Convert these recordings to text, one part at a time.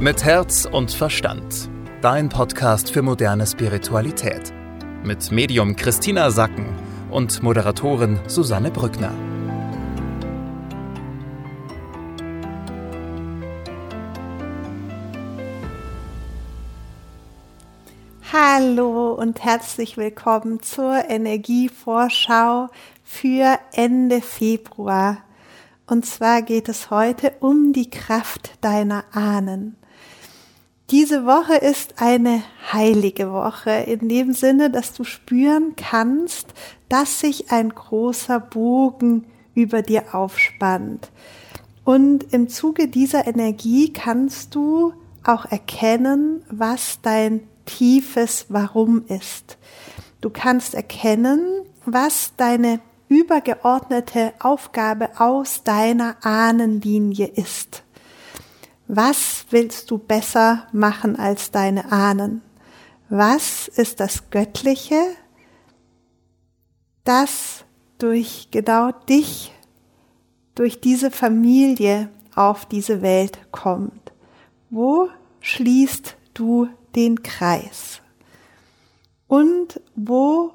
Mit Herz und Verstand. Dein Podcast für moderne Spiritualität. Mit Medium Christina Sacken und Moderatorin Susanne Brückner. Hallo und herzlich willkommen zur Energievorschau für Ende Februar. Und zwar geht es heute um die Kraft deiner Ahnen. Diese Woche ist eine heilige Woche in dem Sinne, dass du spüren kannst, dass sich ein großer Bogen über dir aufspannt. Und im Zuge dieser Energie kannst du auch erkennen, was dein tiefes Warum ist. Du kannst erkennen, was deine übergeordnete Aufgabe aus deiner Ahnenlinie ist. Was willst du besser machen als deine Ahnen? Was ist das Göttliche, das durch genau dich, durch diese Familie auf diese Welt kommt? Wo schließt du den Kreis? Und wo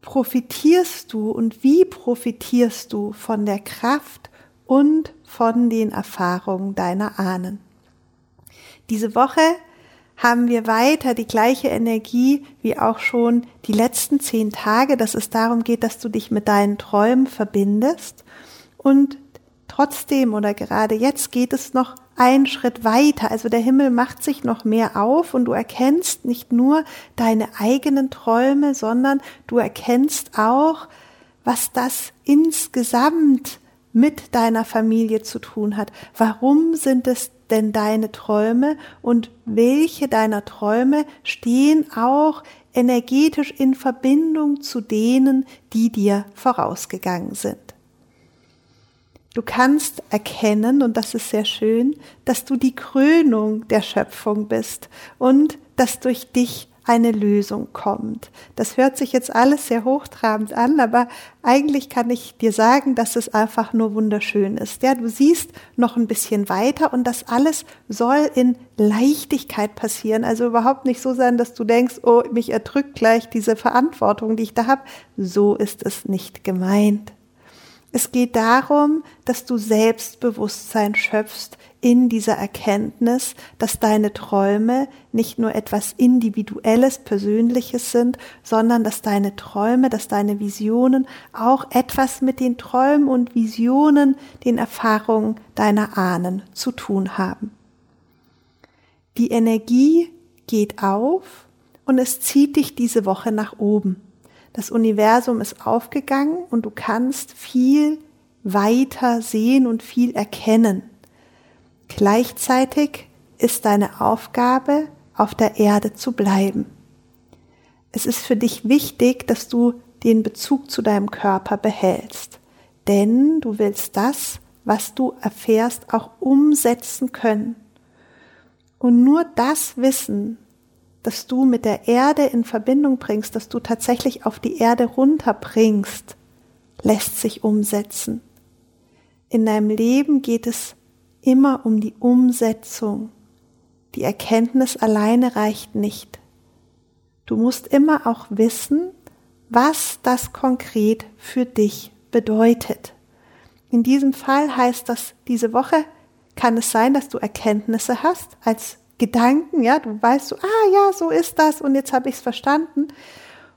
profitierst du und wie profitierst du von der Kraft und von den Erfahrungen deiner Ahnen? Diese Woche haben wir weiter die gleiche Energie wie auch schon die letzten zehn Tage, dass es darum geht, dass du dich mit deinen Träumen verbindest und trotzdem oder gerade jetzt geht es noch einen Schritt weiter. Also der Himmel macht sich noch mehr auf und du erkennst nicht nur deine eigenen Träume, sondern du erkennst auch, was das insgesamt mit deiner Familie zu tun hat. Warum sind es denn deine Träume und welche deiner Träume stehen auch energetisch in Verbindung zu denen, die dir vorausgegangen sind? Du kannst erkennen, und das ist sehr schön, dass du die Krönung der Schöpfung bist und dass durch dich eine Lösung kommt. Das hört sich jetzt alles sehr hochtrabend an, aber eigentlich kann ich dir sagen, dass es einfach nur wunderschön ist. Ja, du siehst noch ein bisschen weiter und das alles soll in Leichtigkeit passieren. Also überhaupt nicht so sein, dass du denkst, oh, mich erdrückt gleich diese Verantwortung, die ich da habe. So ist es nicht gemeint. Es geht darum, dass du Selbstbewusstsein schöpfst in dieser Erkenntnis, dass deine Träume nicht nur etwas Individuelles, Persönliches sind, sondern dass deine Träume, dass deine Visionen auch etwas mit den Träumen und Visionen, den Erfahrungen deiner Ahnen zu tun haben. Die Energie geht auf und es zieht dich diese Woche nach oben. Das Universum ist aufgegangen und du kannst viel weiter sehen und viel erkennen. Gleichzeitig ist deine Aufgabe, auf der Erde zu bleiben. Es ist für dich wichtig, dass du den Bezug zu deinem Körper behältst, denn du willst das, was du erfährst, auch umsetzen können. Und nur das Wissen, dass du mit der Erde in Verbindung bringst, dass du tatsächlich auf die Erde runterbringst, lässt sich umsetzen. In deinem Leben geht es immer um die Umsetzung. Die Erkenntnis alleine reicht nicht. Du musst immer auch wissen, was das konkret für dich bedeutet. In diesem Fall heißt das, diese Woche kann es sein, dass du Erkenntnisse hast als Gedanken, ja, du weißt so, ah ja, so ist das und jetzt habe ich es verstanden.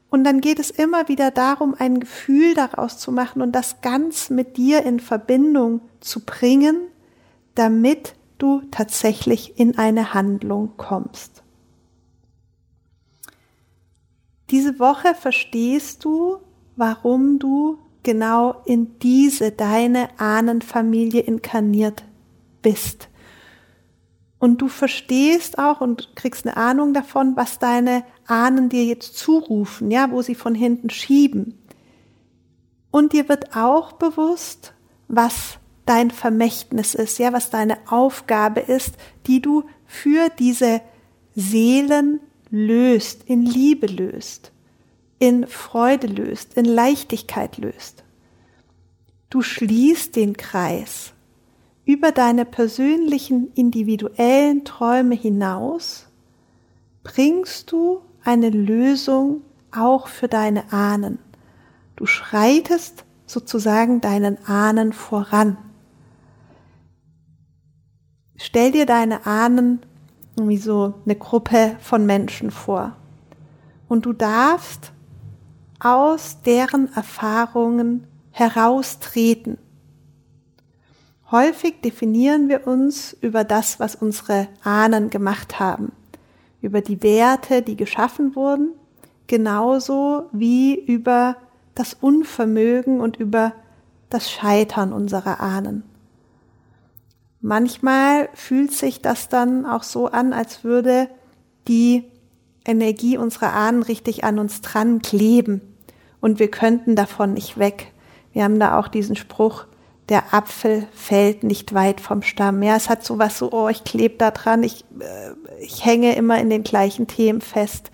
Und dann geht es immer wieder darum, ein Gefühl daraus zu machen und das ganz mit dir in Verbindung zu bringen, damit du tatsächlich in eine Handlung kommst. Diese Woche verstehst du, warum du genau in diese deine Ahnenfamilie inkarniert bist. Und du verstehst auch und kriegst eine Ahnung davon, was deine Ahnen dir jetzt zurufen, ja, wo sie von hinten schieben. Und dir wird auch bewusst, was dein Vermächtnis ist, ja, was deine Aufgabe ist, die du für diese Seelen löst, in Liebe löst, in Freude löst, in Leichtigkeit löst. Du schließt den Kreis über deine persönlichen individuellen Träume hinaus bringst du eine Lösung auch für deine Ahnen. Du schreitest sozusagen deinen Ahnen voran. Stell dir deine Ahnen wie so eine Gruppe von Menschen vor. Und du darfst aus deren Erfahrungen heraustreten. Häufig definieren wir uns über das, was unsere Ahnen gemacht haben, über die Werte, die geschaffen wurden, genauso wie über das Unvermögen und über das Scheitern unserer Ahnen. Manchmal fühlt sich das dann auch so an, als würde die Energie unserer Ahnen richtig an uns dran kleben und wir könnten davon nicht weg. Wir haben da auch diesen Spruch, der Apfel fällt nicht weit vom Stamm. Ja, es hat sowas so, oh, ich klebe da dran, ich, äh, ich hänge immer in den gleichen Themen fest.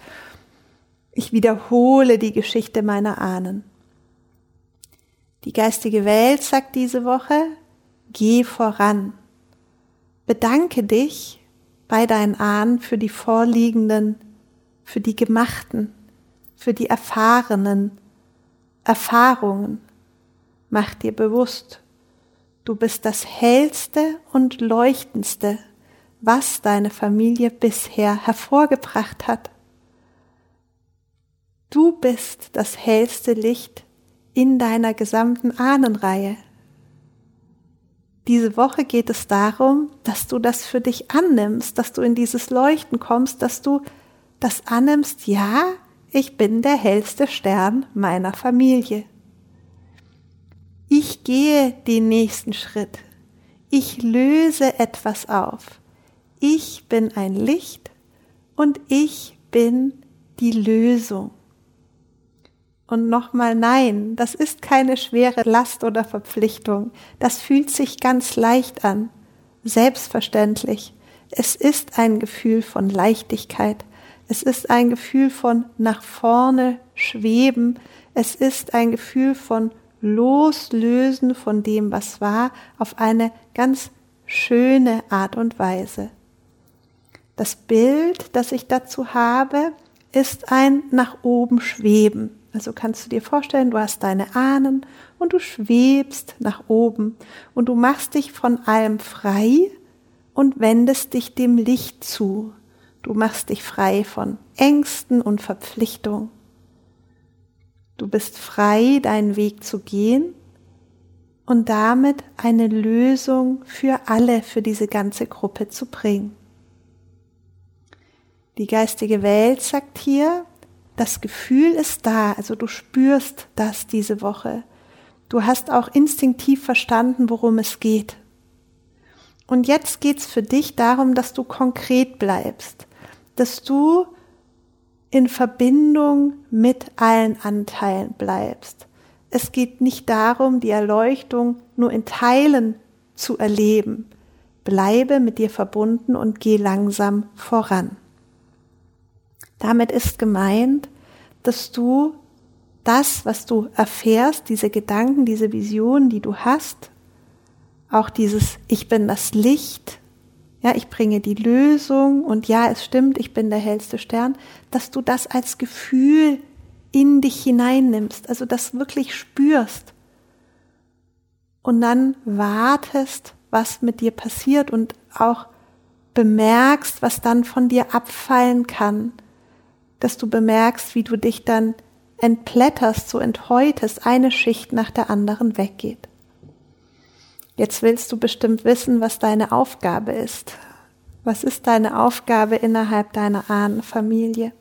Ich wiederhole die Geschichte meiner Ahnen. Die geistige Welt sagt diese Woche, geh voran. Bedanke dich bei deinen Ahnen für die vorliegenden, für die gemachten, für die erfahrenen Erfahrungen. Mach dir bewusst, du bist das hellste und leuchtendste, was deine Familie bisher hervorgebracht hat. Du bist das hellste Licht in deiner gesamten Ahnenreihe. Diese Woche geht es darum, dass du das für dich annimmst, dass du in dieses Leuchten kommst, dass du das annimmst, ja, ich bin der hellste Stern meiner Familie. Ich gehe den nächsten Schritt. Ich löse etwas auf. Ich bin ein Licht und ich bin die Lösung. Und nochmal nein, das ist keine schwere Last oder Verpflichtung. Das fühlt sich ganz leicht an. Selbstverständlich. Es ist ein Gefühl von Leichtigkeit. Es ist ein Gefühl von nach vorne schweben. Es ist ein Gefühl von Loslösen von dem, was war, auf eine ganz schöne Art und Weise. Das Bild, das ich dazu habe, ist ein nach oben schweben. Also kannst du dir vorstellen, du hast deine Ahnen und du schwebst nach oben und du machst dich von allem frei und wendest dich dem Licht zu. Du machst dich frei von Ängsten und Verpflichtungen. Du bist frei, deinen Weg zu gehen und damit eine Lösung für alle, für diese ganze Gruppe zu bringen. Die geistige Welt sagt hier, das Gefühl ist da, also du spürst das diese Woche. Du hast auch instinktiv verstanden, worum es geht. Und jetzt geht's für dich darum, dass du konkret bleibst, dass du in Verbindung mit allen Anteilen bleibst. Es geht nicht darum, die Erleuchtung nur in Teilen zu erleben. Bleibe mit dir verbunden und geh langsam voran. Damit ist gemeint, dass du das, was du erfährst, diese Gedanken, diese Visionen, die du hast, auch dieses Ich bin das Licht, ja, ich bringe die Lösung und ja, es stimmt, ich bin der hellste Stern, dass du das als Gefühl in dich hineinnimmst, also das wirklich spürst und dann wartest, was mit dir passiert und auch bemerkst, was dann von dir abfallen kann, dass du bemerkst, wie du dich dann entblätterst, so enthäutest, eine Schicht nach der anderen weggeht. Jetzt willst du bestimmt wissen, was deine Aufgabe ist. Was ist deine Aufgabe innerhalb deiner Ahnenfamilie?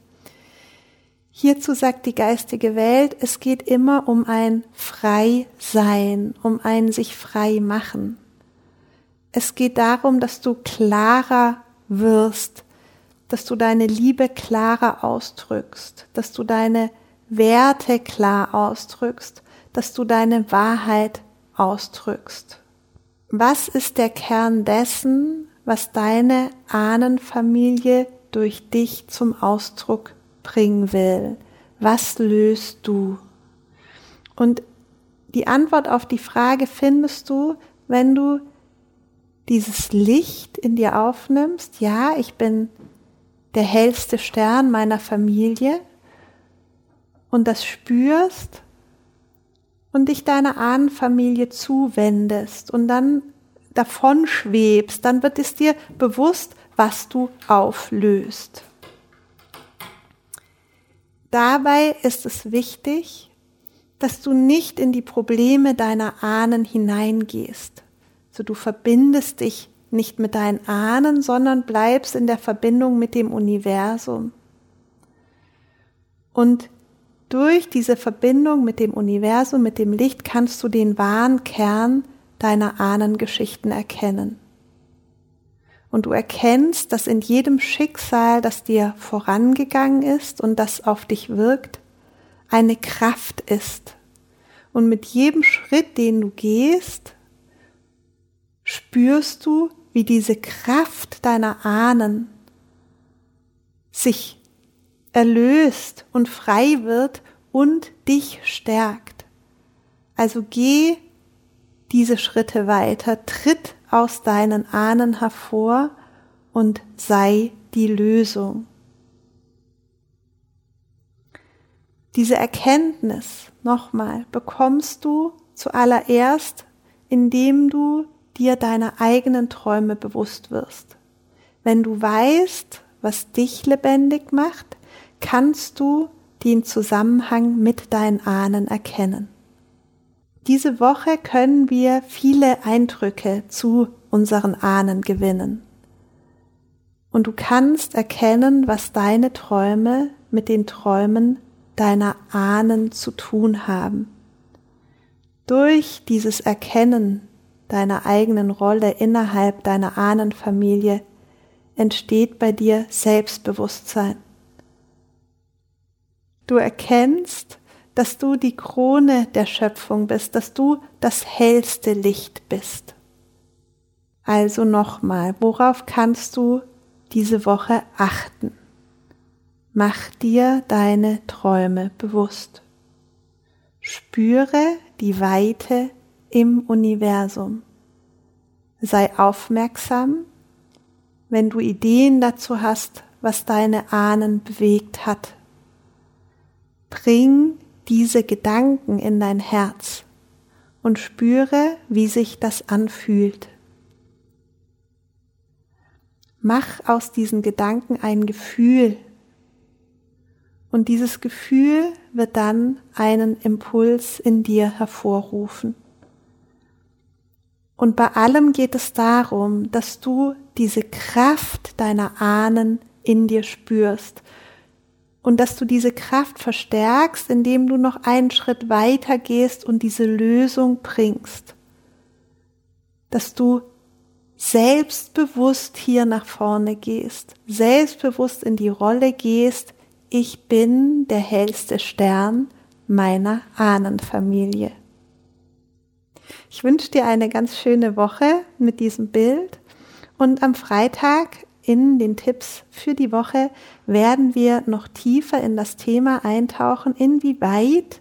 Hierzu sagt die geistige Welt, es geht immer um ein Frei-Sein, um ein sich frei machen. Es geht darum, dass du klarer wirst, dass du deine Liebe klarer ausdrückst, dass du deine Werte klar ausdrückst, dass du deine Wahrheit ausdrückst. Was ist der Kern dessen, was deine Ahnenfamilie durch dich zum Ausdruck bringen will? Was löst du? Und die Antwort auf die Frage findest du, wenn du dieses Licht in dir aufnimmst, ja, ich bin der hellste Stern meiner Familie und das spürst und dich deiner Ahnenfamilie zuwendest und dann davon schwebst, dann wird es dir bewusst, was du auflöst. Dabei ist es wichtig, dass du nicht in die Probleme deiner Ahnen hineingehst. So du verbindest dich nicht mit deinen Ahnen, sondern bleibst in der Verbindung mit dem Universum. Und durch diese Verbindung mit dem Universum, mit dem Licht, kannst du den wahren Kern deiner Ahnengeschichten erkennen. Und du erkennst, dass in jedem Schicksal, das dir vorangegangen ist und das auf dich wirkt, eine Kraft ist. Und mit jedem Schritt, den du gehst, spürst du, wie diese Kraft deiner Ahnen sich erlöst und frei wird und dich stärkt. Also geh diese Schritte weiter, tritt aus deinen Ahnen hervor und sei die Lösung. Diese Erkenntnis, nochmal, bekommst du zuallererst, indem du dir deiner eigenen Träume bewusst wirst. Wenn du weißt, was dich lebendig macht, kannst du den Zusammenhang mit deinen Ahnen erkennen. Diese Woche können wir viele Eindrücke zu unseren Ahnen gewinnen. Und du kannst erkennen, was deine Träume mit den Träumen deiner Ahnen zu tun haben. Durch dieses Erkennen deiner eigenen Rolle innerhalb deiner Ahnenfamilie entsteht bei dir Selbstbewusstsein. Du erkennst, dass du die Krone der Schöpfung bist, dass du das hellste Licht bist. Also nochmal, worauf kannst du diese Woche achten? Mach dir deine Träume bewusst. Spüre die Weite im Universum. Sei aufmerksam, wenn du Ideen dazu hast, was deine Ahnen bewegt hat. Bring diese Gedanken in dein Herz und spüre, wie sich das anfühlt. Mach aus diesen Gedanken ein Gefühl und dieses Gefühl wird dann einen Impuls in dir hervorrufen. Und bei allem geht es darum, dass du diese Kraft deiner Ahnen in dir spürst und dass du diese Kraft verstärkst, indem du noch einen Schritt weiter gehst und diese Lösung bringst. Dass du selbstbewusst hier nach vorne gehst, selbstbewusst in die Rolle gehst, ich bin der hellste Stern meiner Ahnenfamilie. Ich wünsche dir eine ganz schöne Woche mit diesem Bild und am Freitag in den Tipps für die Woche werden wir noch tiefer in das Thema eintauchen, inwieweit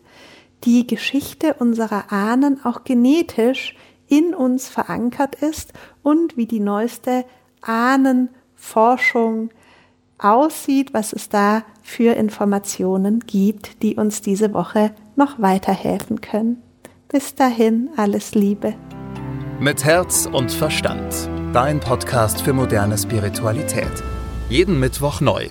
die Geschichte unserer Ahnen auch genetisch in uns verankert ist und wie die neueste Ahnenforschung aussieht, was es da für Informationen gibt, die uns diese Woche noch weiterhelfen können. Bis dahin alles Liebe. Mit Herz und Verstand dein Podcast für moderne Spiritualität. Jeden Mittwoch neu